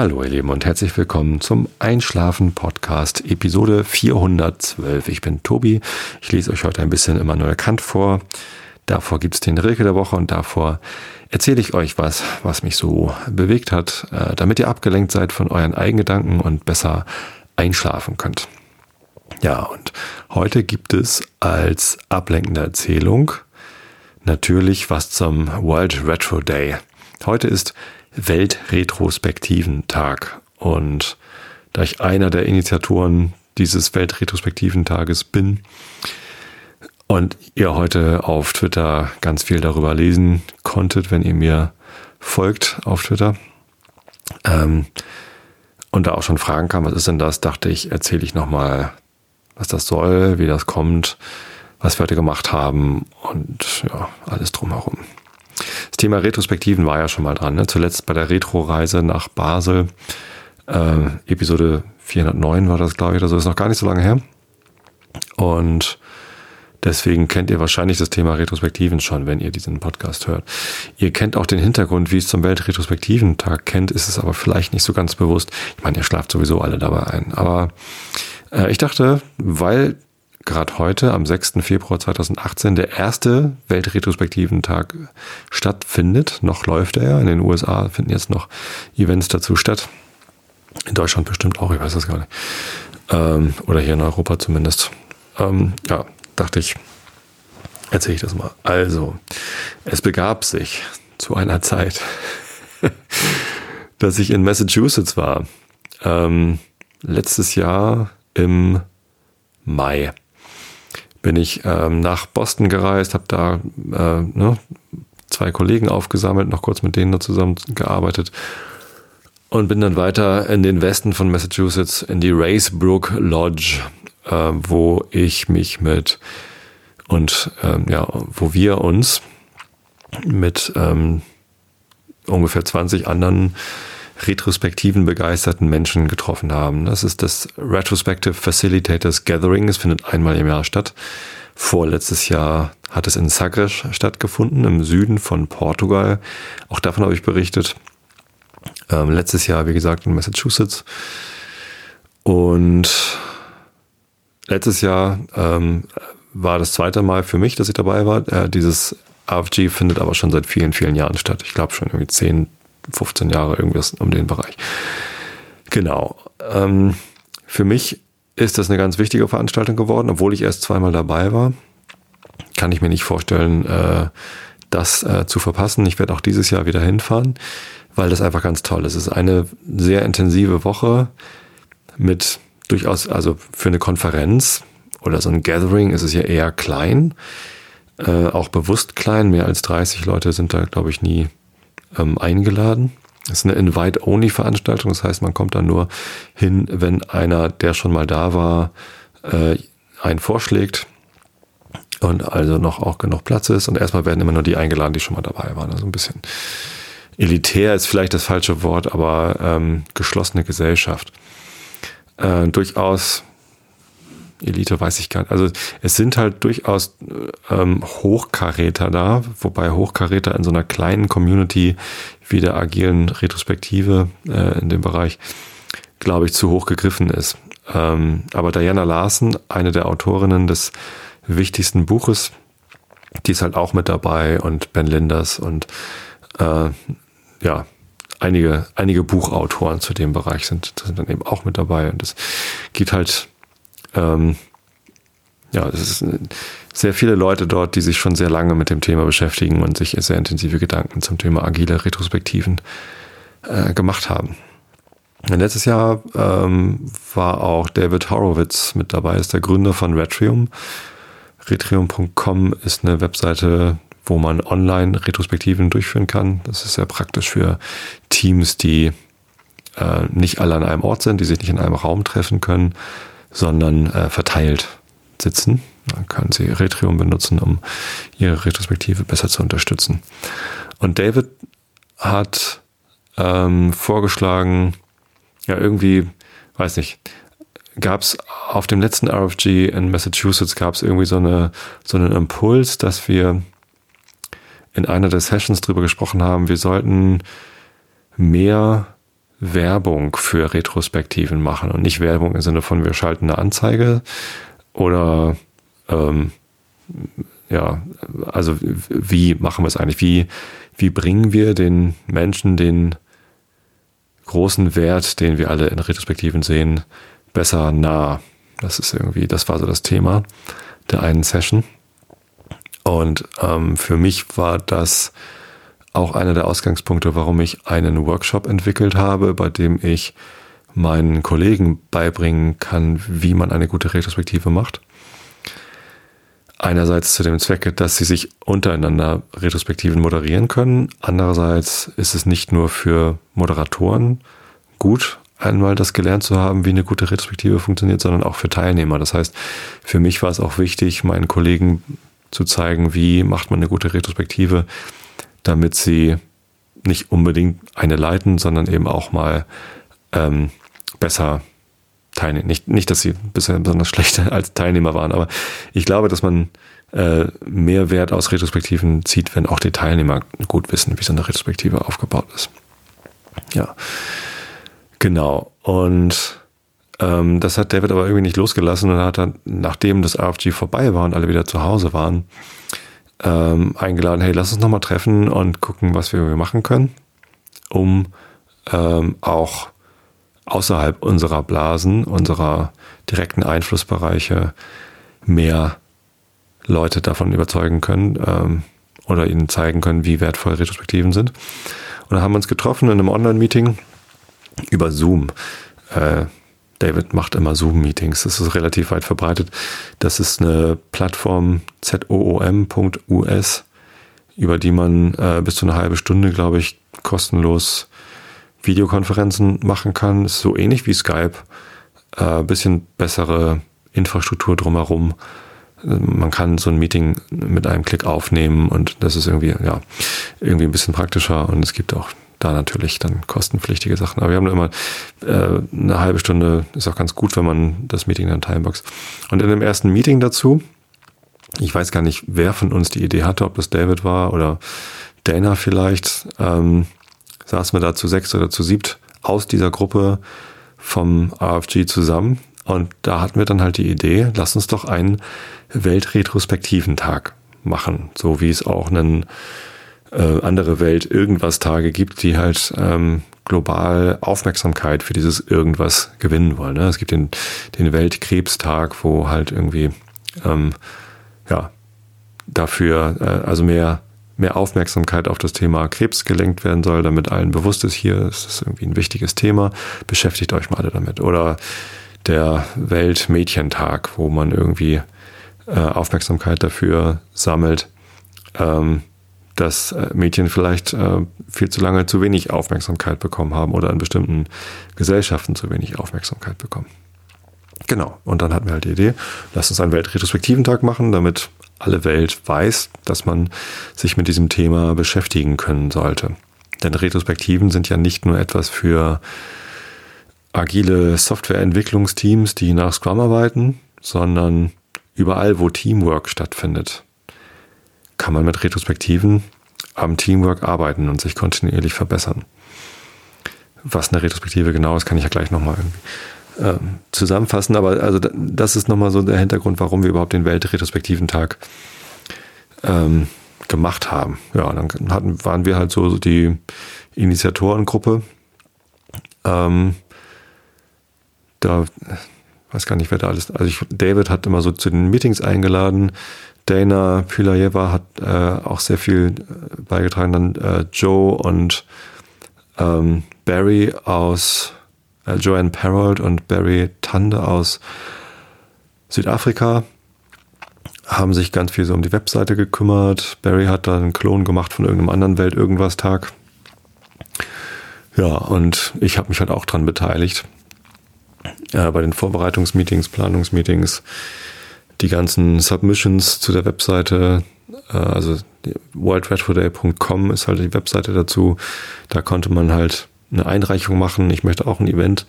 Hallo ihr Lieben und herzlich willkommen zum Einschlafen Podcast Episode 412. Ich bin Tobi. Ich lese euch heute ein bisschen Immanuel Kant vor. Davor gibt es den Rilke der Woche und davor erzähle ich euch was, was mich so bewegt hat, äh, damit ihr abgelenkt seid von euren Eigengedanken und besser einschlafen könnt. Ja, und heute gibt es als ablenkende Erzählung natürlich was zum World Retro Day. Heute ist Weltretrospektiventag. Und da ich einer der Initiatoren dieses Weltretrospektiventages bin und ihr heute auf Twitter ganz viel darüber lesen konntet, wenn ihr mir folgt auf Twitter, ähm, und da auch schon Fragen kam, was ist denn das, dachte ich, erzähle ich nochmal, was das soll, wie das kommt, was wir heute gemacht haben und ja, alles drumherum. Thema Retrospektiven war ja schon mal dran. Ne? Zuletzt bei der Retro-Reise nach Basel. Äh, Episode 409 war das, glaube ich, oder so. Ist noch gar nicht so lange her. Und deswegen kennt ihr wahrscheinlich das Thema Retrospektiven schon, wenn ihr diesen Podcast hört. Ihr kennt auch den Hintergrund, wie es zum Weltretrospektiventag kennt, ist es aber vielleicht nicht so ganz bewusst. Ich meine, ihr schlaft sowieso alle dabei ein. Aber äh, ich dachte, weil gerade heute, am 6. Februar 2018, der erste Weltretrospektiventag stattfindet. Noch läuft er. In den USA finden jetzt noch Events dazu statt. In Deutschland bestimmt auch, ich weiß das gar nicht. Ähm, oder hier in Europa zumindest. Ähm, ja, dachte ich, erzähle ich das mal. Also, es begab sich zu einer Zeit, dass ich in Massachusetts war. Ähm, letztes Jahr im Mai bin ich ähm, nach Boston gereist, habe da äh, ne, zwei Kollegen aufgesammelt, noch kurz mit denen zusammen gearbeitet und bin dann weiter in den Westen von Massachusetts in die Racebrook Lodge, äh, wo ich mich mit und ähm, ja, wo wir uns mit ähm, ungefähr 20 anderen retrospektiven begeisterten Menschen getroffen haben. Das ist das Retrospective Facilitators Gathering. Es findet einmal im Jahr statt. Vorletztes Jahr hat es in Sagres stattgefunden, im Süden von Portugal. Auch davon habe ich berichtet. Ähm, letztes Jahr, wie gesagt, in Massachusetts. Und letztes Jahr ähm, war das zweite Mal für mich, dass ich dabei war. Äh, dieses AFG findet aber schon seit vielen, vielen Jahren statt. Ich glaube schon irgendwie 10, 15 Jahre irgendwas um den Bereich. Genau. Ähm, für mich ist das eine ganz wichtige Veranstaltung geworden, obwohl ich erst zweimal dabei war. Kann ich mir nicht vorstellen, äh, das äh, zu verpassen. Ich werde auch dieses Jahr wieder hinfahren, weil das einfach ganz toll ist. Es ist eine sehr intensive Woche mit durchaus, also für eine Konferenz oder so ein Gathering ist es ja eher klein, äh, auch bewusst klein. Mehr als 30 Leute sind da, glaube ich, nie ähm, eingeladen. Das ist eine Invite-Only-Veranstaltung, das heißt, man kommt dann nur hin, wenn einer, der schon mal da war, äh, einen vorschlägt und also noch auch genug Platz ist. Und erstmal werden immer nur die eingeladen, die schon mal dabei waren. Also ein bisschen elitär ist vielleicht das falsche Wort, aber ähm, geschlossene Gesellschaft. Äh, durchaus Elite weiß ich gar nicht. Also es sind halt durchaus ähm, Hochkaräter da, wobei Hochkaräter in so einer kleinen Community wie der agilen Retrospektive äh, in dem Bereich, glaube ich, zu hoch gegriffen ist. Ähm, aber Diana Larsen, eine der Autorinnen des wichtigsten Buches, die ist halt auch mit dabei und Ben Linders und äh, ja, einige, einige Buchautoren zu dem Bereich sind, sind dann eben auch mit dabei und es geht halt ähm, ja, es sind sehr viele Leute dort, die sich schon sehr lange mit dem Thema beschäftigen und sich sehr intensive Gedanken zum Thema agile Retrospektiven äh, gemacht haben. Letztes Jahr ähm, war auch David Horowitz mit dabei, ist der Gründer von Retrium. Retrium.com ist eine Webseite, wo man online Retrospektiven durchführen kann. Das ist sehr praktisch für Teams, die äh, nicht alle an einem Ort sind, die sich nicht in einem Raum treffen können, sondern äh, verteilt sitzen. Dann können Sie Retrium benutzen, um Ihre Retrospektive besser zu unterstützen. Und David hat ähm, vorgeschlagen, ja, irgendwie, weiß nicht, gab es auf dem letzten RFG in Massachusetts gab es irgendwie so, eine, so einen Impuls, dass wir in einer der Sessions drüber gesprochen haben, wir sollten mehr Werbung für Retrospektiven machen und nicht Werbung im Sinne von wir schalten eine Anzeige oder ähm, ja, also wie machen wir es eigentlich? Wie, wie bringen wir den Menschen den großen Wert, den wir alle in Retrospektiven sehen, besser nah? Das ist irgendwie, das war so das Thema der einen Session. Und ähm, für mich war das auch einer der Ausgangspunkte, warum ich einen Workshop entwickelt habe, bei dem ich meinen Kollegen beibringen kann, wie man eine gute Retrospektive macht. Einerseits zu dem Zwecke, dass sie sich untereinander Retrospektiven moderieren können. Andererseits ist es nicht nur für Moderatoren gut, einmal das gelernt zu haben, wie eine gute Retrospektive funktioniert, sondern auch für Teilnehmer. Das heißt, für mich war es auch wichtig, meinen Kollegen zu zeigen, wie macht man eine gute Retrospektive, damit sie nicht unbedingt eine leiten, sondern eben auch mal ähm, besser teilnehmen. Nicht, nicht, dass sie bisher besonders schlecht als Teilnehmer waren, aber ich glaube, dass man äh, mehr Wert aus Retrospektiven zieht, wenn auch die Teilnehmer gut wissen, wie so eine Retrospektive aufgebaut ist. Ja, genau. Und ähm, das hat David aber irgendwie nicht losgelassen und hat dann, nachdem das AFG vorbei war und alle wieder zu Hause waren, ähm, eingeladen, hey, lass uns nochmal treffen und gucken, was wir machen können, um ähm, auch außerhalb unserer Blasen, unserer direkten Einflussbereiche mehr Leute davon überzeugen können ähm, oder ihnen zeigen können, wie wertvoll Retrospektiven sind. Und dann haben wir uns getroffen in einem Online-Meeting über Zoom. Äh, David macht immer Zoom-Meetings. Das ist relativ weit verbreitet. Das ist eine Plattform zoom.us, über die man äh, bis zu eine halbe Stunde, glaube ich, kostenlos Videokonferenzen machen kann. Ist so ähnlich wie Skype. Äh, bisschen bessere Infrastruktur drumherum. Man kann so ein Meeting mit einem Klick aufnehmen und das ist irgendwie, ja, irgendwie ein bisschen praktischer und es gibt auch da natürlich dann kostenpflichtige Sachen. Aber wir haben immer äh, eine halbe Stunde, ist auch ganz gut, wenn man das Meeting dann timebox. Und in dem ersten Meeting dazu, ich weiß gar nicht, wer von uns die Idee hatte, ob das David war oder Dana vielleicht, ähm, saßen wir da zu sechs oder zu siebt aus dieser Gruppe vom RFG zusammen. Und da hatten wir dann halt die Idee, lass uns doch einen Weltretrospektiventag machen, so wie es auch einen äh, andere Welt irgendwas Tage gibt, die halt ähm, global Aufmerksamkeit für dieses irgendwas gewinnen wollen. Ne? Es gibt den, den Weltkrebstag, wo halt irgendwie ähm, ja dafür äh, also mehr mehr Aufmerksamkeit auf das Thema Krebs gelenkt werden soll, damit allen bewusst ist, hier ist es irgendwie ein wichtiges Thema, beschäftigt euch mal alle damit. Oder der Weltmädchentag, wo man irgendwie äh, Aufmerksamkeit dafür sammelt, ähm, dass äh, Mädchen vielleicht äh, viel zu lange zu wenig Aufmerksamkeit bekommen haben oder in bestimmten Gesellschaften zu wenig Aufmerksamkeit bekommen. Genau. Und dann hatten wir halt die Idee, lass uns einen Weltretrospektiventag machen, damit alle Welt weiß, dass man sich mit diesem Thema beschäftigen können sollte. Denn Retrospektiven sind ja nicht nur etwas für agile Softwareentwicklungsteams, die nach Scrum arbeiten, sondern überall, wo Teamwork stattfindet kann man mit Retrospektiven am Teamwork arbeiten und sich kontinuierlich verbessern. Was eine Retrospektive genau ist, kann ich ja gleich nochmal äh, zusammenfassen. Aber also das ist nochmal so der Hintergrund, warum wir überhaupt den Weltretrospektiventag ähm, gemacht haben. Ja, dann hatten, waren wir halt so die Initiatorengruppe. Ähm, da weiß gar nicht, wer da alles. Also ich, David hat immer so zu den Meetings eingeladen. Dana Pylajewa hat äh, auch sehr viel äh, beigetragen. Dann äh, Joe und ähm, Barry aus äh, Joanne Perold und Barry Tande aus Südafrika haben sich ganz viel so um die Webseite gekümmert. Barry hat dann einen Klon gemacht von irgendeinem anderen Welt irgendwas Tag. Ja, und ich habe mich halt auch dran beteiligt. Äh, bei den Vorbereitungsmeetings, Planungsmeetings, die ganzen Submissions zu der Webseite, äh, also worldretroday.com ist halt die Webseite dazu. Da konnte man halt eine Einreichung machen. Ich möchte auch ein Event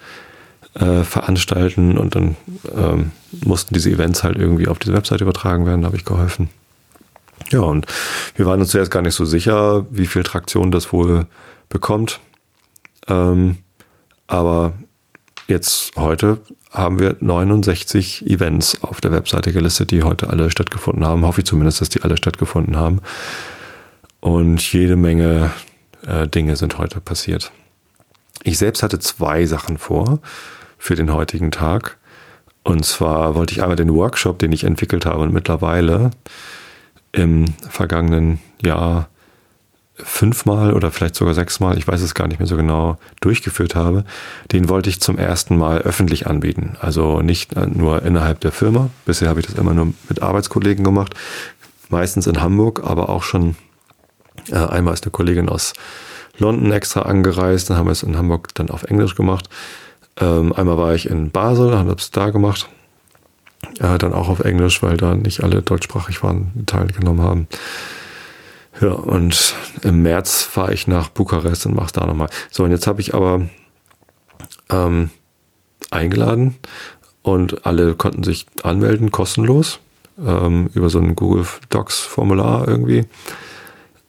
äh, veranstalten und dann ähm, mussten diese Events halt irgendwie auf diese Webseite übertragen werden. Da habe ich geholfen. Ja, und wir waren uns zuerst gar nicht so sicher, wie viel Traktion das wohl bekommt. Ähm, Aber jetzt heute haben wir 69 Events auf der Webseite gelistet, die heute alle stattgefunden haben. Hoffe ich zumindest, dass die alle stattgefunden haben. Und jede Menge äh, Dinge sind heute passiert. Ich selbst hatte zwei Sachen vor für den heutigen Tag. Und zwar wollte ich einmal den Workshop, den ich entwickelt habe und mittlerweile im vergangenen Jahr fünfmal oder vielleicht sogar sechsmal, ich weiß es gar nicht mehr so genau, durchgeführt habe, den wollte ich zum ersten Mal öffentlich anbieten. Also nicht nur innerhalb der Firma. Bisher habe ich das immer nur mit Arbeitskollegen gemacht. Meistens in Hamburg, aber auch schon äh, einmal ist eine Kollegin aus London extra angereist, dann haben wir es in Hamburg dann auf Englisch gemacht. Ähm, einmal war ich in Basel, habe es da gemacht. Äh, dann auch auf Englisch, weil da nicht alle deutschsprachig waren, teilgenommen haben. Ja, und im März fahre ich nach Bukarest und mache da nochmal. So, und jetzt habe ich aber ähm, eingeladen und alle konnten sich anmelden, kostenlos, ähm, über so ein Google Docs Formular irgendwie.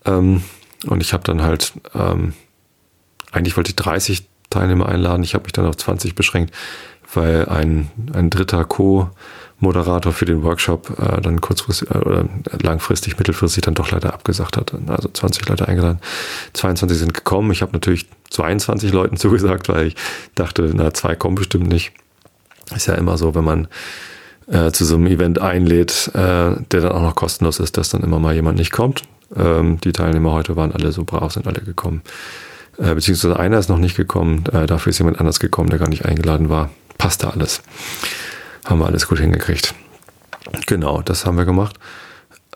Ähm, und ich habe dann halt, ähm, eigentlich wollte ich 30 Teilnehmer einladen, ich habe mich dann auf 20 beschränkt, weil ein, ein dritter Co- Moderator für den Workshop äh, dann kurzfristig äh, langfristig, mittelfristig dann doch leider abgesagt hat. Also 20 Leute eingeladen. 22 sind gekommen. Ich habe natürlich 22 Leuten zugesagt, weil ich dachte, na, zwei kommen bestimmt nicht. Ist ja immer so, wenn man äh, zu so einem Event einlädt, äh, der dann auch noch kostenlos ist, dass dann immer mal jemand nicht kommt. Ähm, die Teilnehmer heute waren alle so brav, sind alle gekommen. Äh, beziehungsweise einer ist noch nicht gekommen, äh, dafür ist jemand anders gekommen, der gar nicht eingeladen war. Passte alles haben wir alles gut hingekriegt. Genau, das haben wir gemacht.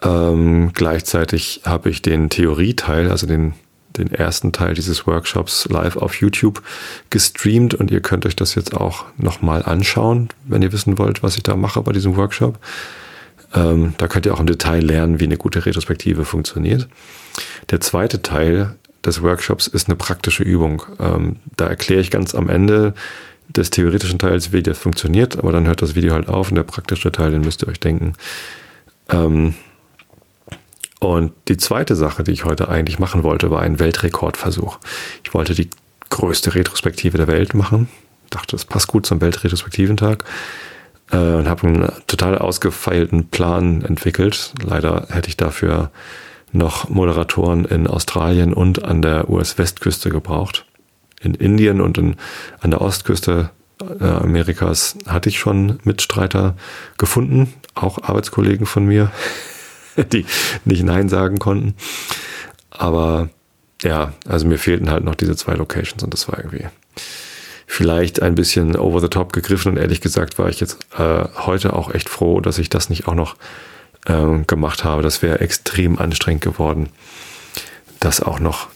Ähm, gleichzeitig habe ich den Theorieteil, also den, den ersten Teil dieses Workshops live auf YouTube gestreamt und ihr könnt euch das jetzt auch nochmal anschauen, wenn ihr wissen wollt, was ich da mache bei diesem Workshop. Ähm, da könnt ihr auch im Detail lernen, wie eine gute Retrospektive funktioniert. Der zweite Teil des Workshops ist eine praktische Übung. Ähm, da erkläre ich ganz am Ende, des theoretischen Teils, wie das funktioniert, aber dann hört das Video halt auf und der praktische Teil, den müsst ihr euch denken. Ähm, und die zweite Sache, die ich heute eigentlich machen wollte, war ein Weltrekordversuch. Ich wollte die größte Retrospektive der Welt machen. Dachte, das passt gut zum Weltretrospektiventag. Äh, und habe einen total ausgefeilten Plan entwickelt. Leider hätte ich dafür noch Moderatoren in Australien und an der US-Westküste gebraucht in Indien und in, an der Ostküste äh, Amerikas hatte ich schon Mitstreiter gefunden, auch Arbeitskollegen von mir, die nicht Nein sagen konnten. Aber ja, also mir fehlten halt noch diese zwei Locations und das war irgendwie vielleicht ein bisschen over the top gegriffen und ehrlich gesagt war ich jetzt äh, heute auch echt froh, dass ich das nicht auch noch äh, gemacht habe. Das wäre extrem anstrengend geworden, das auch noch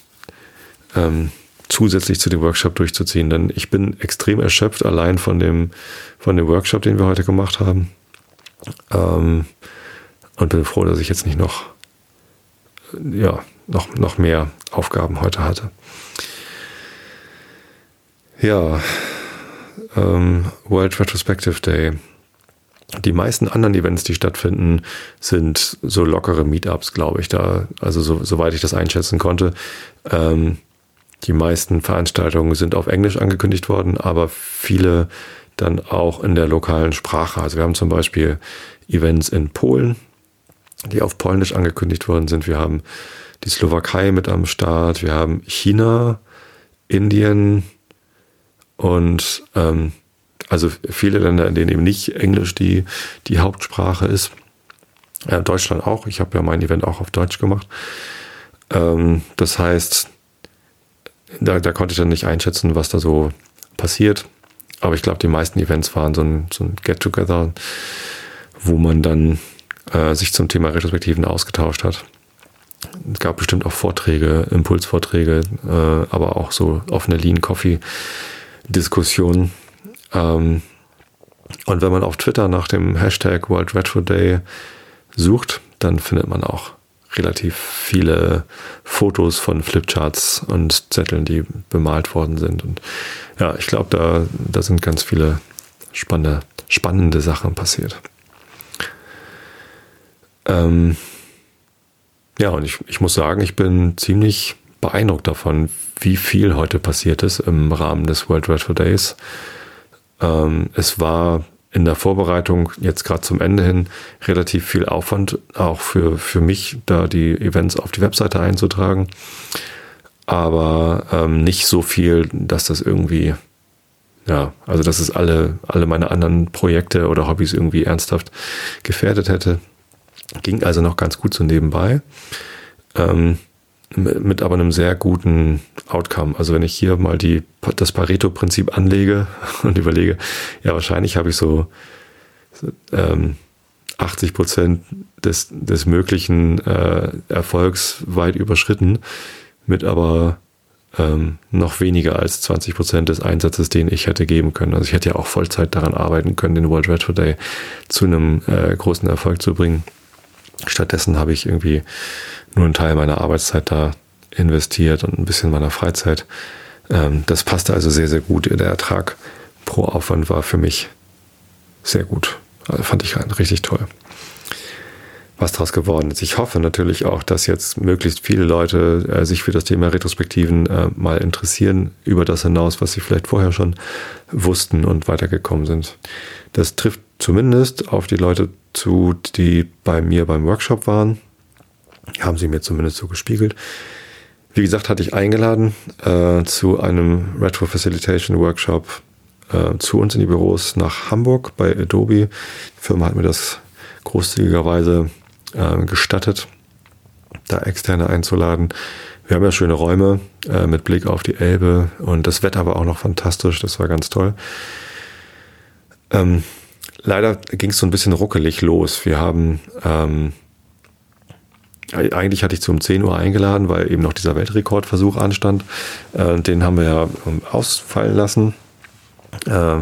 ähm, zusätzlich zu dem Workshop durchzuziehen. Denn ich bin extrem erschöpft allein von dem, von dem Workshop, den wir heute gemacht haben. Ähm, und bin froh, dass ich jetzt nicht noch, ja, noch, noch mehr Aufgaben heute hatte. Ja, ähm, World Retrospective Day. Die meisten anderen Events, die stattfinden, sind so lockere Meetups, glaube ich. Da, also so, soweit ich das einschätzen konnte. Ähm, die meisten Veranstaltungen sind auf Englisch angekündigt worden, aber viele dann auch in der lokalen Sprache. Also wir haben zum Beispiel Events in Polen, die auf Polnisch angekündigt worden sind. Wir haben die Slowakei mit am Start. Wir haben China, Indien und ähm, also viele Länder, in denen eben nicht Englisch die, die Hauptsprache ist. Ja, Deutschland auch. Ich habe ja mein Event auch auf Deutsch gemacht. Ähm, das heißt, da, da konnte ich dann nicht einschätzen, was da so passiert. Aber ich glaube, die meisten Events waren so ein, so ein Get-Together, wo man dann äh, sich zum Thema Retrospektiven ausgetauscht hat. Es gab bestimmt auch Vorträge, Impulsvorträge, äh, aber auch so offene Lean Coffee Diskussionen. Ähm, und wenn man auf Twitter nach dem Hashtag World Retro Day sucht, dann findet man auch relativ viele Fotos von Flipcharts und Zetteln, die bemalt worden sind. Und ja, ich glaube, da, da sind ganz viele spannende, spannende Sachen passiert. Ähm, ja, und ich, ich muss sagen, ich bin ziemlich beeindruckt davon, wie viel heute passiert ist im Rahmen des World Retro Days. Ähm, es war in der Vorbereitung jetzt gerade zum Ende hin relativ viel Aufwand, auch für, für mich, da die Events auf die Webseite einzutragen. Aber ähm, nicht so viel, dass das irgendwie, ja, also dass es alle, alle meine anderen Projekte oder Hobbys irgendwie ernsthaft gefährdet hätte. Ging also noch ganz gut so nebenbei. Ähm, mit aber einem sehr guten Outcome. Also wenn ich hier mal die, das Pareto-Prinzip anlege und überlege, ja, wahrscheinlich habe ich so ähm, 80 Prozent des, des möglichen äh, Erfolgs weit überschritten, mit aber ähm, noch weniger als 20 Prozent des Einsatzes, den ich hätte geben können. Also ich hätte ja auch Vollzeit daran arbeiten können, den World Retro Day zu einem äh, großen Erfolg zu bringen. Stattdessen habe ich irgendwie nur einen Teil meiner Arbeitszeit da investiert und ein bisschen meiner Freizeit. Ähm, das passte also sehr, sehr gut. Der Ertrag pro Aufwand war für mich sehr gut. Also fand ich richtig toll. Was daraus geworden ist. Ich hoffe natürlich auch, dass jetzt möglichst viele Leute äh, sich für das Thema Retrospektiven äh, mal interessieren, über das hinaus, was sie vielleicht vorher schon wussten und weitergekommen sind. Das trifft zumindest auf die Leute zu, die bei mir beim Workshop waren. Haben sie mir zumindest so gespiegelt. Wie gesagt, hatte ich eingeladen äh, zu einem Retro Facilitation Workshop äh, zu uns in die Büros nach Hamburg bei Adobe. Die Firma hat mir das großzügigerweise äh, gestattet, da Externe einzuladen. Wir haben ja schöne Räume äh, mit Blick auf die Elbe und das Wetter war auch noch fantastisch. Das war ganz toll. Ähm, leider ging es so ein bisschen ruckelig los. Wir haben ähm, eigentlich hatte ich zum 10 Uhr eingeladen, weil eben noch dieser Weltrekordversuch anstand. Äh, den haben wir ja ähm, ausfallen lassen. Äh,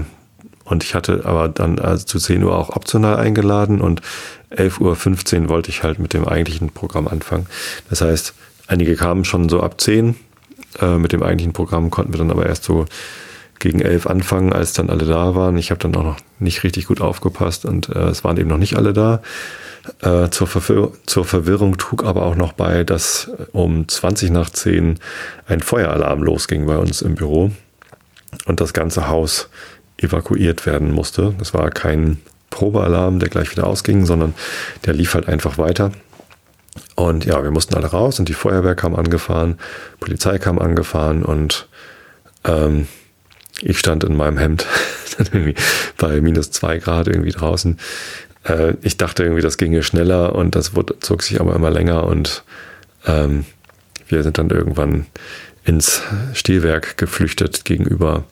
und ich hatte aber dann also zu 10 Uhr auch optional eingeladen und 11.15 Uhr wollte ich halt mit dem eigentlichen Programm anfangen. Das heißt, einige kamen schon so ab 10. Äh, mit dem eigentlichen Programm konnten wir dann aber erst so gegen 11 anfangen, als dann alle da waren. Ich habe dann auch noch nicht richtig gut aufgepasst und äh, es waren eben noch nicht alle da. Äh, zur, Verwirr zur Verwirrung trug aber auch noch bei, dass um 20 nach 10 ein Feueralarm losging bei uns im Büro und das ganze Haus evakuiert werden musste. Das war kein Probealarm, der gleich wieder ausging, sondern der lief halt einfach weiter. Und ja, wir mussten alle raus und die Feuerwehr kam angefahren, Polizei kam angefahren und ähm, ich stand in meinem Hemd bei minus zwei Grad irgendwie draußen äh, ich dachte irgendwie, das ginge schneller und das wurde, zog sich aber immer länger und ähm, wir sind dann irgendwann ins Stehwerk geflüchtet gegenüber,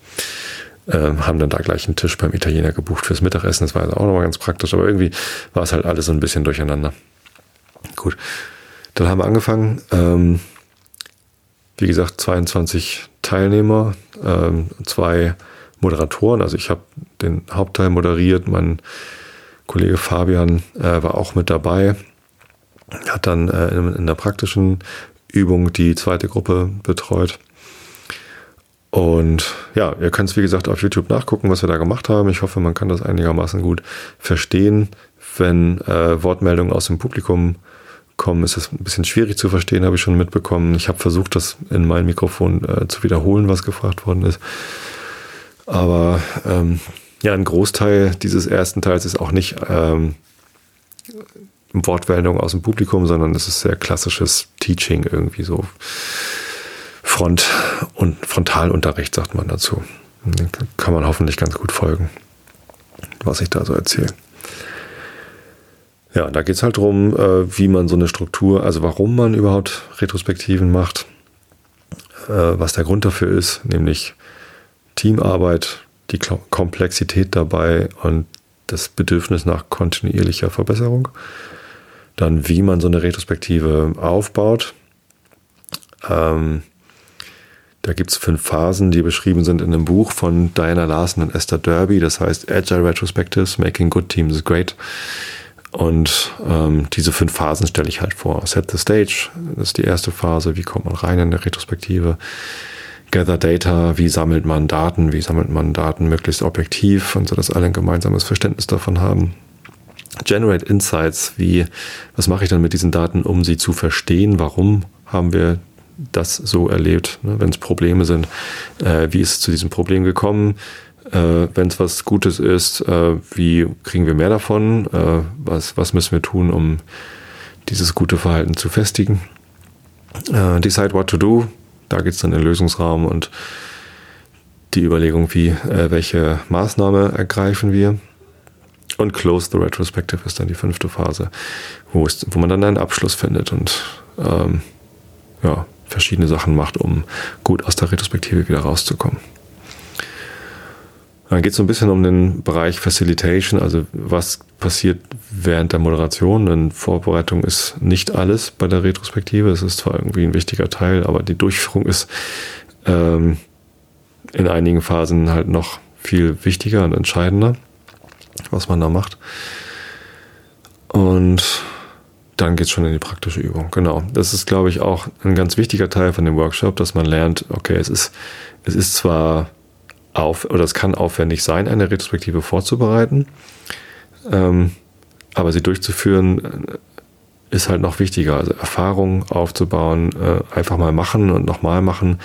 äh, haben dann da gleich einen Tisch beim Italiener gebucht fürs Mittagessen. Das war also auch nochmal ganz praktisch, aber irgendwie war es halt alles so ein bisschen durcheinander. Gut, dann haben wir angefangen. Ähm, wie gesagt, 22 Teilnehmer, ähm, zwei Moderatoren. Also ich habe den Hauptteil moderiert, mein Kollege Fabian äh, war auch mit dabei, hat dann äh, in, in der praktischen Übung die zweite Gruppe betreut. Und ja, ihr könnt es wie gesagt auf YouTube nachgucken, was wir da gemacht haben. Ich hoffe, man kann das einigermaßen gut verstehen. Wenn äh, Wortmeldungen aus dem Publikum kommen, ist es ein bisschen schwierig zu verstehen, habe ich schon mitbekommen. Ich habe versucht, das in mein Mikrofon äh, zu wiederholen, was gefragt worden ist. Aber ähm, ja, ein Großteil dieses ersten Teils ist auch nicht ähm, Wortmeldung aus dem Publikum, sondern es ist sehr klassisches Teaching irgendwie so. Front- und Frontalunterricht sagt man dazu. Kann man hoffentlich ganz gut folgen, was ich da so erzähle. Ja, da geht es halt darum, äh, wie man so eine Struktur, also warum man überhaupt Retrospektiven macht, äh, was der Grund dafür ist, nämlich Teamarbeit, die Komplexität dabei und das Bedürfnis nach kontinuierlicher Verbesserung. Dann, wie man so eine Retrospektive aufbaut. Ähm, da gibt es fünf Phasen, die beschrieben sind in einem Buch von Diana Larson und Esther Derby. Das heißt Agile Retrospectives, Making Good Teams Great. Und ähm, diese fünf Phasen stelle ich halt vor. Set the Stage, das ist die erste Phase. Wie kommt man rein in eine Retrospektive? Gather Data, wie sammelt man Daten, wie sammelt man Daten möglichst objektiv und so, dass alle ein gemeinsames Verständnis davon haben. Generate Insights, wie, was mache ich dann mit diesen Daten, um sie zu verstehen? Warum haben wir das so erlebt. Ne? Wenn es Probleme sind, äh, wie ist es zu diesem Problem gekommen? Äh, Wenn es was Gutes ist, äh, wie kriegen wir mehr davon? Äh, was, was müssen wir tun, um dieses gute Verhalten zu festigen? Äh, decide what to do. Da geht es dann in den Lösungsraum und die Überlegung, wie, äh, welche Maßnahme ergreifen wir. Und Close the Retrospective ist dann die fünfte Phase, wo, es, wo man dann einen Abschluss findet und ähm, ja, verschiedene Sachen macht, um gut aus der Retrospektive wieder rauszukommen. Dann geht es so ein bisschen um den Bereich Facilitation, also was passiert während der Moderation. Denn Vorbereitung ist nicht alles bei der Retrospektive. Es ist zwar irgendwie ein wichtiger Teil, aber die Durchführung ist ähm, in einigen Phasen halt noch viel wichtiger und entscheidender, was man da macht. Und dann geht es schon in die praktische Übung. Genau. Das ist, glaube ich, auch ein ganz wichtiger Teil von dem Workshop, dass man lernt, okay, es ist, es ist zwar auf, oder es kann aufwendig sein, eine Retrospektive vorzubereiten. Ähm, aber sie durchzuführen äh, ist halt noch wichtiger. Also Erfahrung aufzubauen, äh, einfach mal machen und nochmal machen,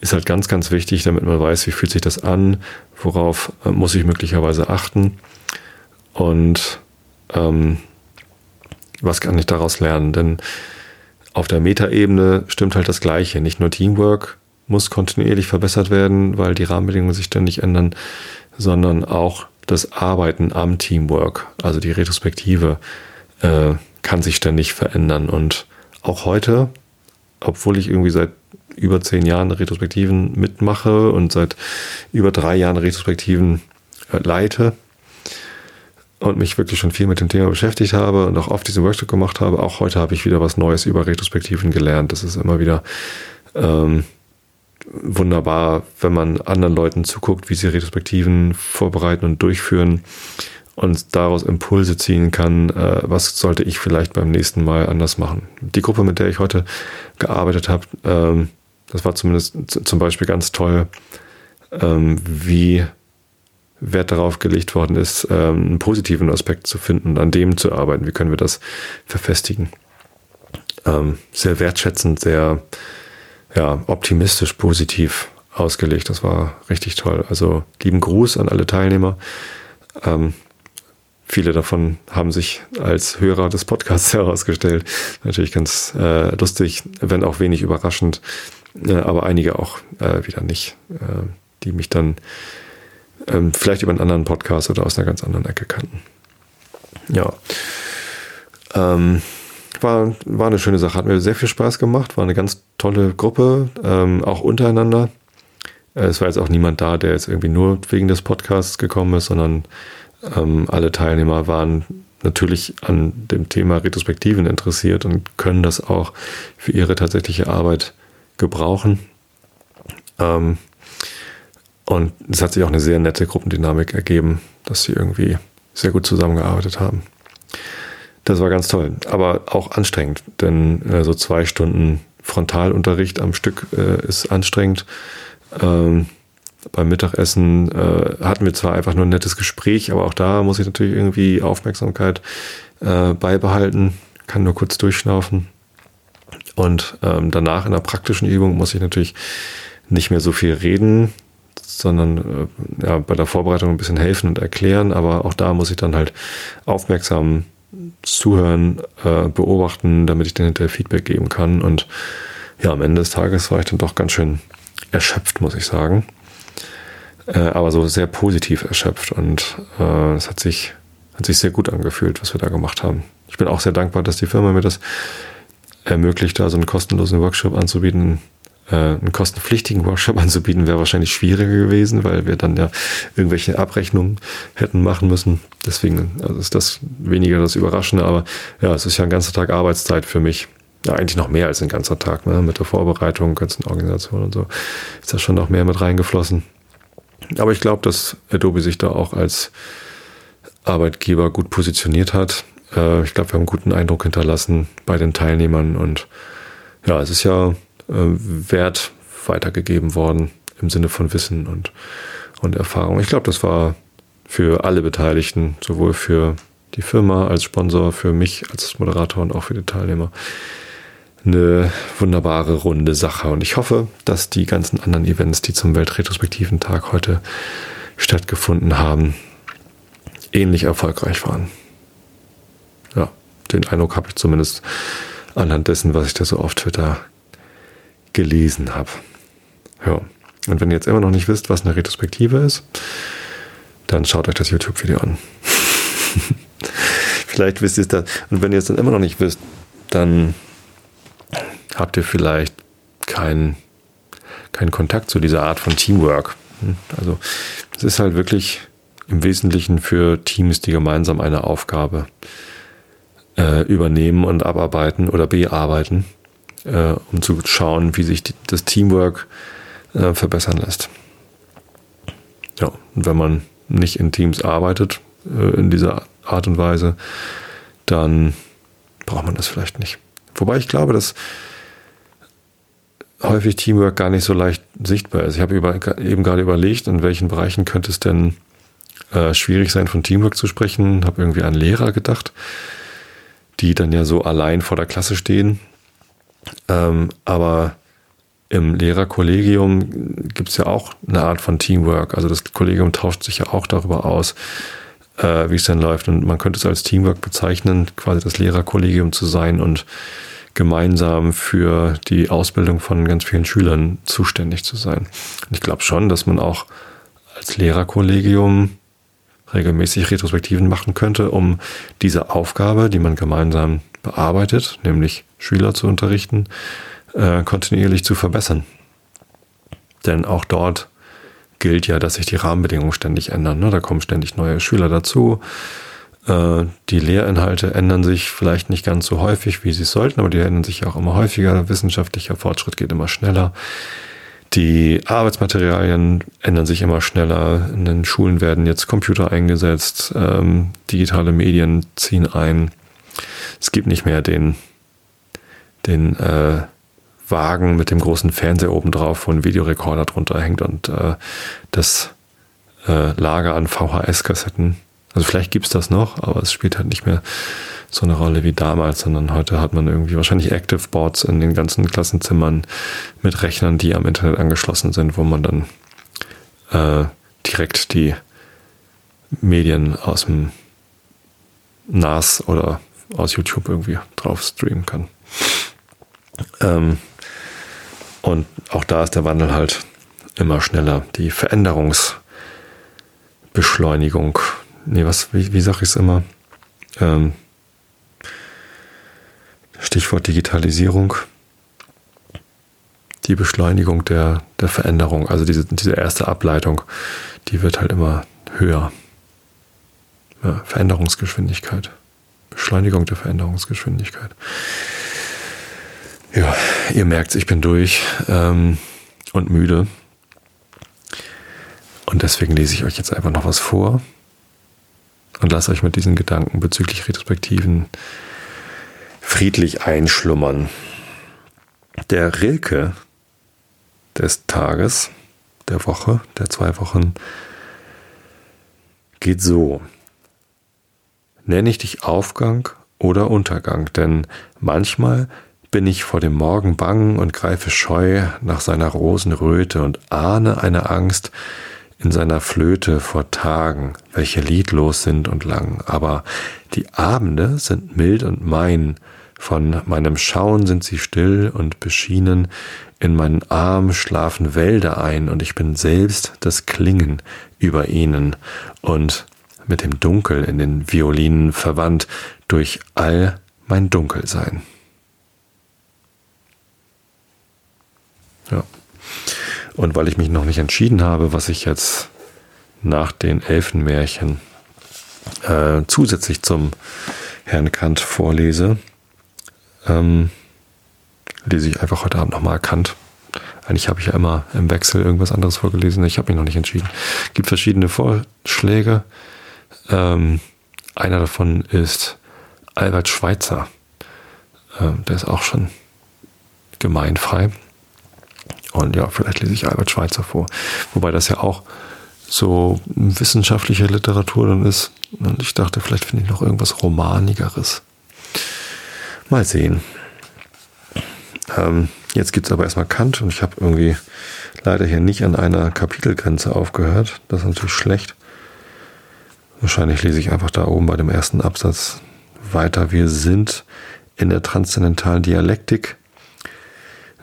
ist halt ganz, ganz wichtig, damit man weiß, wie fühlt sich das an, worauf äh, muss ich möglicherweise achten und ähm, was kann ich daraus lernen. Denn auf der Metaebene stimmt halt das Gleiche. Nicht nur Teamwork, muss kontinuierlich verbessert werden, weil die Rahmenbedingungen sich ständig ändern, sondern auch das Arbeiten am Teamwork, also die Retrospektive, äh, kann sich ständig verändern. Und auch heute, obwohl ich irgendwie seit über zehn Jahren Retrospektiven mitmache und seit über drei Jahren Retrospektiven äh, leite und mich wirklich schon viel mit dem Thema beschäftigt habe und auch oft diesen Workshop gemacht habe, auch heute habe ich wieder was Neues über Retrospektiven gelernt. Das ist immer wieder ähm, wunderbar, wenn man anderen Leuten zuguckt, wie sie Retrospektiven vorbereiten und durchführen und daraus Impulse ziehen kann, äh, was sollte ich vielleicht beim nächsten Mal anders machen. Die Gruppe, mit der ich heute gearbeitet habe, ähm, das war zumindest zum Beispiel ganz toll, ähm, wie Wert darauf gelegt worden ist, ähm, einen positiven Aspekt zu finden und an dem zu arbeiten. Wie können wir das verfestigen? sehr wertschätzend, sehr ja, optimistisch, positiv ausgelegt. Das war richtig toll. Also lieben Gruß an alle Teilnehmer. Ähm, viele davon haben sich als Hörer des Podcasts herausgestellt. Natürlich ganz äh, lustig, wenn auch wenig überraschend, äh, aber einige auch äh, wieder nicht, äh, die mich dann ähm, vielleicht über einen anderen Podcast oder aus einer ganz anderen Ecke kannten. Ja. Ähm, war, war eine schöne Sache. Hat mir sehr viel Spaß gemacht. War eine ganz tolle Gruppe, ähm, auch untereinander. Äh, es war jetzt auch niemand da, der jetzt irgendwie nur wegen des Podcasts gekommen ist, sondern ähm, alle Teilnehmer waren natürlich an dem Thema Retrospektiven interessiert und können das auch für ihre tatsächliche Arbeit gebrauchen. Ähm, und es hat sich auch eine sehr nette Gruppendynamik ergeben, dass sie irgendwie sehr gut zusammengearbeitet haben. Das war ganz toll, aber auch anstrengend, denn äh, so zwei Stunden Frontalunterricht am Stück äh, ist anstrengend. Ähm, beim Mittagessen äh, hatten wir zwar einfach nur ein nettes Gespräch, aber auch da muss ich natürlich irgendwie Aufmerksamkeit äh, beibehalten, kann nur kurz durchschnaufen. Und ähm, danach in der praktischen Übung muss ich natürlich nicht mehr so viel reden, sondern äh, ja, bei der Vorbereitung ein bisschen helfen und erklären, aber auch da muss ich dann halt aufmerksam zuhören, äh, beobachten, damit ich dann hinterher Feedback geben kann. Und ja, am Ende des Tages war ich dann doch ganz schön erschöpft, muss ich sagen. Äh, aber so sehr positiv erschöpft und äh, es hat sich, hat sich sehr gut angefühlt, was wir da gemacht haben. Ich bin auch sehr dankbar, dass die Firma mir das ermöglicht, da so einen kostenlosen Workshop anzubieten, äh, einen kostenpflichtigen Workshop anzubieten, wäre wahrscheinlich schwieriger gewesen, weil wir dann ja irgendwelche Abrechnungen hätten machen müssen. Deswegen also ist das weniger das Überraschende, aber ja, es ist ja ein ganzer Tag Arbeitszeit für mich. Ja, eigentlich noch mehr als ein ganzer Tag, ne? mit der Vorbereitung, ganzen Organisation und so. Ist da schon noch mehr mit reingeflossen. Aber ich glaube, dass Adobe sich da auch als Arbeitgeber gut positioniert hat. Äh, ich glaube, wir haben einen guten Eindruck hinterlassen bei den Teilnehmern und ja, es ist ja Wert weitergegeben worden im Sinne von Wissen und, und Erfahrung. Ich glaube, das war für alle Beteiligten, sowohl für die Firma als Sponsor, für mich als Moderator und auch für die Teilnehmer, eine wunderbare runde Sache. Und ich hoffe, dass die ganzen anderen Events, die zum Weltretrospektiven Tag heute stattgefunden haben, ähnlich erfolgreich waren. Ja, den Eindruck habe ich zumindest anhand dessen, was ich da so auf Twitter gelesen habe. Ja. Und wenn ihr jetzt immer noch nicht wisst, was eine Retrospektive ist, dann schaut euch das YouTube-Video an. vielleicht wisst ihr es dann. Und wenn ihr es dann immer noch nicht wisst, dann habt ihr vielleicht keinen kein Kontakt zu dieser Art von Teamwork. Also es ist halt wirklich im Wesentlichen für Teams, die gemeinsam eine Aufgabe äh, übernehmen und abarbeiten oder bearbeiten, äh, um zu schauen, wie sich die, das Teamwork äh, verbessern lässt. Ja, und wenn man nicht in Teams arbeitet, äh, in dieser Art und Weise, dann braucht man das vielleicht nicht. Wobei ich glaube, dass häufig Teamwork gar nicht so leicht sichtbar ist. Ich habe über, eben gerade überlegt, in welchen Bereichen könnte es denn äh, schwierig sein, von Teamwork zu sprechen. Habe irgendwie an Lehrer gedacht, die dann ja so allein vor der Klasse stehen. Ähm, aber im Lehrerkollegium gibt es ja auch eine Art von Teamwork. Also das Kollegium tauscht sich ja auch darüber aus, äh, wie es denn läuft. Und man könnte es als Teamwork bezeichnen, quasi das Lehrerkollegium zu sein und gemeinsam für die Ausbildung von ganz vielen Schülern zuständig zu sein. Und ich glaube schon, dass man auch als Lehrerkollegium regelmäßig Retrospektiven machen könnte, um diese Aufgabe, die man gemeinsam bearbeitet, nämlich Schüler zu unterrichten, äh, kontinuierlich zu verbessern. Denn auch dort gilt ja, dass sich die Rahmenbedingungen ständig ändern. Ne? Da kommen ständig neue Schüler dazu. Äh, die Lehrinhalte ändern sich vielleicht nicht ganz so häufig, wie sie sollten, aber die ändern sich auch immer häufiger. Wissenschaftlicher Fortschritt geht immer schneller. Die Arbeitsmaterialien ändern sich immer schneller. In den Schulen werden jetzt Computer eingesetzt, ähm, digitale Medien ziehen ein. Es gibt nicht mehr den, den äh, Wagen mit dem großen Fernseher oben drauf, wo ein Videorekorder drunter hängt und äh, das äh, Lager an VHS-Kassetten also vielleicht gibt's das noch, aber es spielt halt nicht mehr so eine Rolle wie damals, sondern heute hat man irgendwie wahrscheinlich Active Boards in den ganzen Klassenzimmern mit Rechnern, die am Internet angeschlossen sind, wo man dann äh, direkt die Medien aus dem NAS oder aus YouTube irgendwie drauf streamen kann. Ähm, und auch da ist der Wandel halt immer schneller. Die Veränderungsbeschleunigung nee, was, wie, wie sage ich es immer? Ähm, Stichwort Digitalisierung. Die Beschleunigung der, der Veränderung, also diese, diese erste Ableitung, die wird halt immer höher. Ja, Veränderungsgeschwindigkeit. Beschleunigung der Veränderungsgeschwindigkeit. Ja, ihr merkt, ich bin durch ähm, und müde. Und deswegen lese ich euch jetzt einfach noch was vor und lasst euch mit diesen Gedanken bezüglich Retrospektiven friedlich einschlummern. Der Rilke des Tages, der Woche, der zwei Wochen, geht so. Nenne ich dich Aufgang oder Untergang, denn manchmal bin ich vor dem Morgen bang und greife scheu nach seiner Rosenröte und ahne eine Angst, in seiner Flöte vor Tagen, welche liedlos sind und lang, aber die Abende sind mild und mein, von meinem Schauen sind sie still und beschienen, in meinen Arm schlafen Wälder ein, und ich bin selbst das Klingen über ihnen. Und mit dem Dunkel in den Violinen verwandt durch all mein Dunkelsein. Ja. Und weil ich mich noch nicht entschieden habe, was ich jetzt nach den Elfenmärchen äh, zusätzlich zum Herrn Kant vorlese, ähm, lese ich einfach heute Abend nochmal Kant. Eigentlich habe ich ja immer im Wechsel irgendwas anderes vorgelesen. Ich habe mich noch nicht entschieden. Es gibt verschiedene Vorschläge. Ähm, einer davon ist Albert Schweitzer. Ähm, der ist auch schon gemeinfrei. Und ja, vielleicht lese ich Albert Schweitzer vor. Wobei das ja auch so wissenschaftliche Literatur dann ist. Und ich dachte, vielleicht finde ich noch irgendwas Romanigeres. Mal sehen. Ähm, jetzt gibt es aber erstmal Kant und ich habe irgendwie leider hier nicht an einer Kapitelgrenze aufgehört. Das ist natürlich schlecht. Wahrscheinlich lese ich einfach da oben bei dem ersten Absatz weiter. Wir sind in der transzendentalen Dialektik,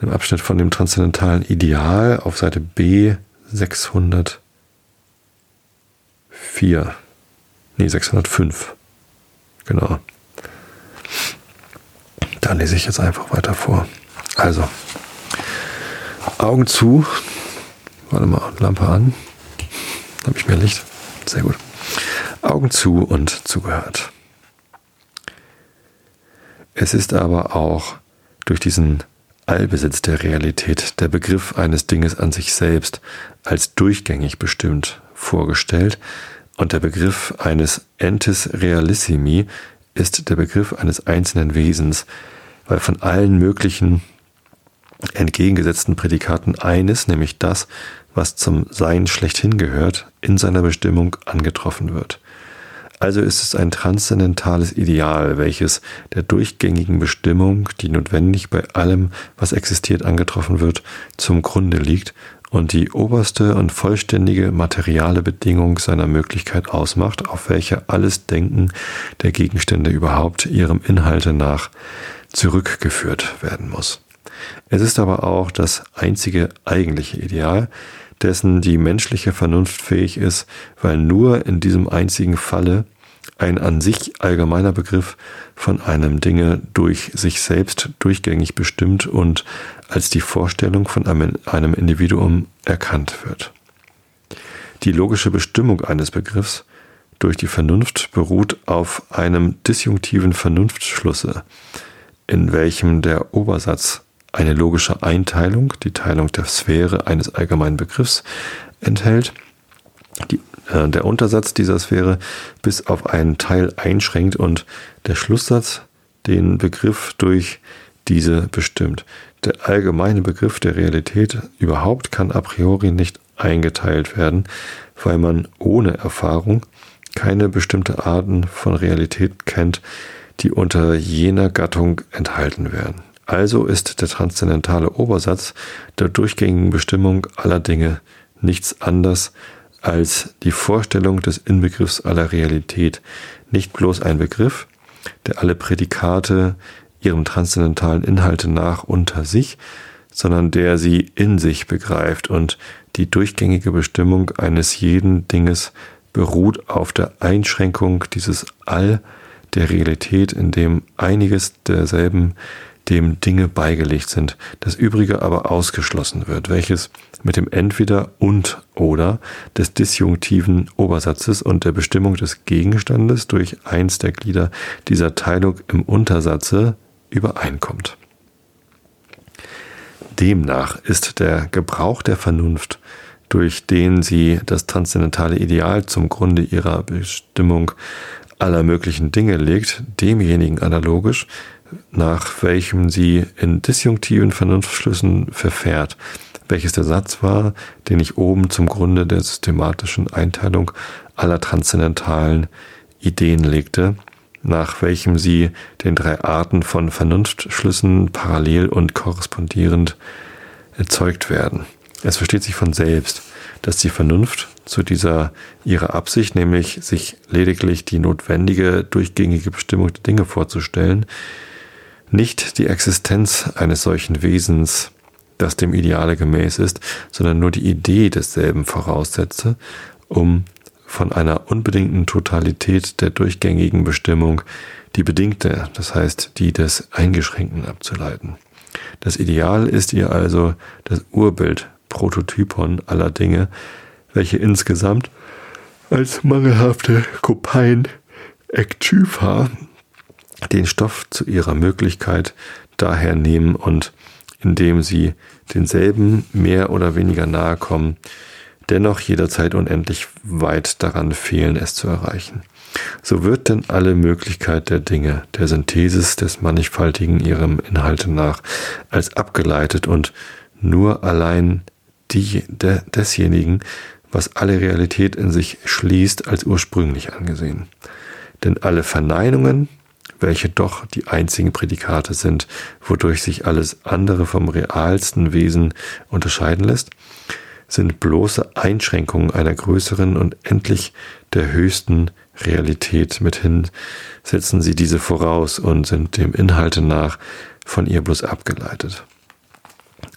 im Abschnitt von dem transzendentalen Ideal auf Seite B 604. Nee, 605. Genau. Da lese ich jetzt einfach weiter vor. Also, Augen zu. Warte mal, Lampe an. Habe ich mehr Licht? Sehr gut. Augen zu und zugehört. Es ist aber auch durch diesen Allbesitz der Realität der Begriff eines Dinges an sich selbst als durchgängig bestimmt vorgestellt und der Begriff eines Entis Realissimi ist der Begriff eines einzelnen Wesens, weil von allen möglichen entgegengesetzten Prädikaten eines, nämlich das, was zum Sein schlechthin gehört, in seiner Bestimmung angetroffen wird. Also ist es ein transzendentales Ideal, welches der durchgängigen Bestimmung, die notwendig bei allem, was existiert, angetroffen wird, zum Grunde liegt und die oberste und vollständige materiale Bedingung seiner Möglichkeit ausmacht, auf welche alles Denken der Gegenstände überhaupt ihrem Inhalte nach zurückgeführt werden muss. Es ist aber auch das einzige eigentliche Ideal, dessen die menschliche Vernunft fähig ist, weil nur in diesem einzigen Falle ein an sich allgemeiner Begriff von einem Dinge durch sich selbst durchgängig bestimmt und als die Vorstellung von einem Individuum erkannt wird. Die logische Bestimmung eines Begriffs durch die Vernunft beruht auf einem disjunktiven Vernunftschlusse, in welchem der Obersatz eine logische Einteilung, die Teilung der Sphäre eines allgemeinen Begriffs enthält, die, äh, der Untersatz dieser Sphäre bis auf einen Teil einschränkt und der Schlusssatz den Begriff durch diese bestimmt. Der allgemeine Begriff der Realität überhaupt kann a priori nicht eingeteilt werden, weil man ohne Erfahrung keine bestimmte Arten von Realität kennt, die unter jener Gattung enthalten werden. Also ist der transzendentale Obersatz der durchgängigen Bestimmung aller Dinge nichts anderes als die Vorstellung des Inbegriffs aller Realität, nicht bloß ein Begriff, der alle Prädikate ihrem transzendentalen Inhalte nach unter sich, sondern der sie in sich begreift und die durchgängige Bestimmung eines jeden Dinges beruht auf der Einschränkung dieses All der Realität, in dem einiges derselben dem Dinge beigelegt sind, das Übrige aber ausgeschlossen wird, welches mit dem Entweder und oder des disjunktiven Obersatzes und der Bestimmung des Gegenstandes durch eins der Glieder dieser Teilung im Untersatze übereinkommt. Demnach ist der Gebrauch der Vernunft, durch den sie das transzendentale Ideal zum Grunde ihrer Bestimmung aller möglichen Dinge legt, demjenigen analogisch, nach welchem sie in disjunktiven Vernunftschlüssen verfährt, welches der Satz war, den ich oben zum Grunde der systematischen Einteilung aller transzendentalen Ideen legte, nach welchem sie den drei Arten von Vernunftschlüssen parallel und korrespondierend erzeugt werden. Es versteht sich von selbst, dass die Vernunft zu dieser ihrer Absicht, nämlich sich lediglich die notwendige durchgängige Bestimmung der Dinge vorzustellen, nicht die Existenz eines solchen Wesens, das dem Ideale gemäß ist, sondern nur die Idee desselben voraussetze, um von einer unbedingten Totalität der durchgängigen Bestimmung die bedingte, das heißt die des Eingeschränkten abzuleiten. Das Ideal ist ihr also das Urbild, Prototypon aller Dinge, welche insgesamt als mangelhafte Kopien Ektypha den Stoff zu ihrer Möglichkeit daher nehmen und indem sie denselben mehr oder weniger nahe kommen, dennoch jederzeit unendlich weit daran fehlen, es zu erreichen. So wird denn alle Möglichkeit der Dinge, der Synthesis des Mannigfaltigen ihrem Inhalte nach, als abgeleitet und nur allein die de, desjenigen, was alle Realität in sich schließt, als ursprünglich angesehen. Denn alle Verneinungen welche doch die einzigen Prädikate sind, wodurch sich alles andere vom realsten Wesen unterscheiden lässt, sind bloße Einschränkungen einer größeren und endlich der höchsten Realität. Mithin setzen sie diese voraus und sind dem Inhalte nach von ihr bloß abgeleitet.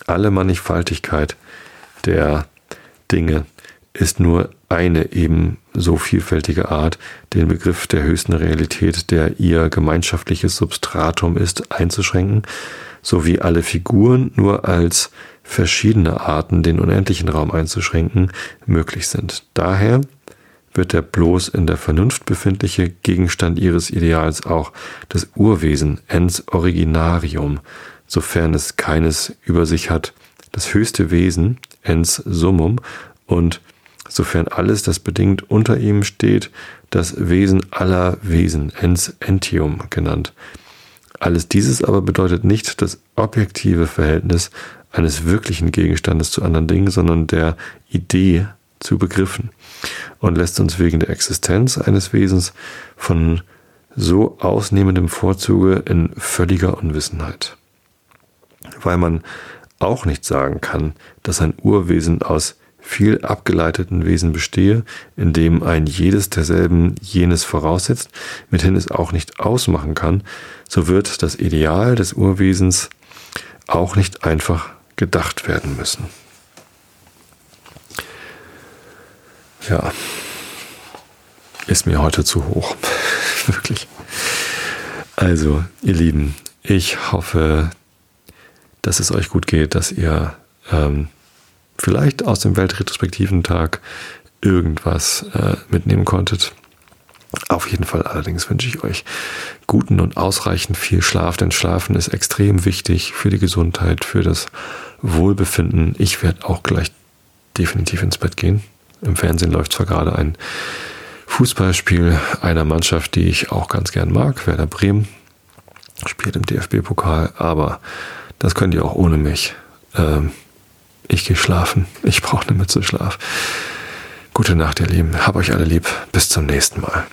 Alle Mannigfaltigkeit der Dinge ist nur eine eben so vielfältige Art, den Begriff der höchsten Realität, der ihr gemeinschaftliches Substratum ist, einzuschränken, sowie alle Figuren nur als verschiedene Arten, den unendlichen Raum einzuschränken, möglich sind. Daher wird der bloß in der Vernunft befindliche Gegenstand ihres Ideals auch das Urwesen, ens originarium, sofern es keines über sich hat, das höchste Wesen, ens summum, und sofern alles, das bedingt unter ihm steht, das Wesen aller Wesen, ens entium genannt. Alles dieses aber bedeutet nicht das objektive Verhältnis eines wirklichen Gegenstandes zu anderen Dingen, sondern der Idee zu begriffen und lässt uns wegen der Existenz eines Wesens von so ausnehmendem Vorzuge in völliger Unwissenheit. Weil man auch nicht sagen kann, dass ein Urwesen aus viel abgeleiteten Wesen bestehe, indem ein jedes derselben jenes voraussetzt, mithin es auch nicht ausmachen kann, so wird das Ideal des Urwesens auch nicht einfach gedacht werden müssen. Ja, ist mir heute zu hoch. Wirklich. Also, ihr Lieben, ich hoffe, dass es euch gut geht, dass ihr ähm, vielleicht aus dem Weltretrospektiven Tag irgendwas äh, mitnehmen konntet. Auf jeden Fall allerdings wünsche ich euch guten und ausreichend viel Schlaf, denn Schlafen ist extrem wichtig für die Gesundheit, für das Wohlbefinden. Ich werde auch gleich definitiv ins Bett gehen. Im Fernsehen läuft zwar gerade ein Fußballspiel einer Mannschaft, die ich auch ganz gern mag, Werder Bremen, spielt im DFB-Pokal, aber das könnt ihr auch ohne mich. Ähm, ich gehe schlafen. Ich brauche eine Mütze Schlaf. Gute Nacht, ihr Lieben. Hab euch alle lieb. Bis zum nächsten Mal.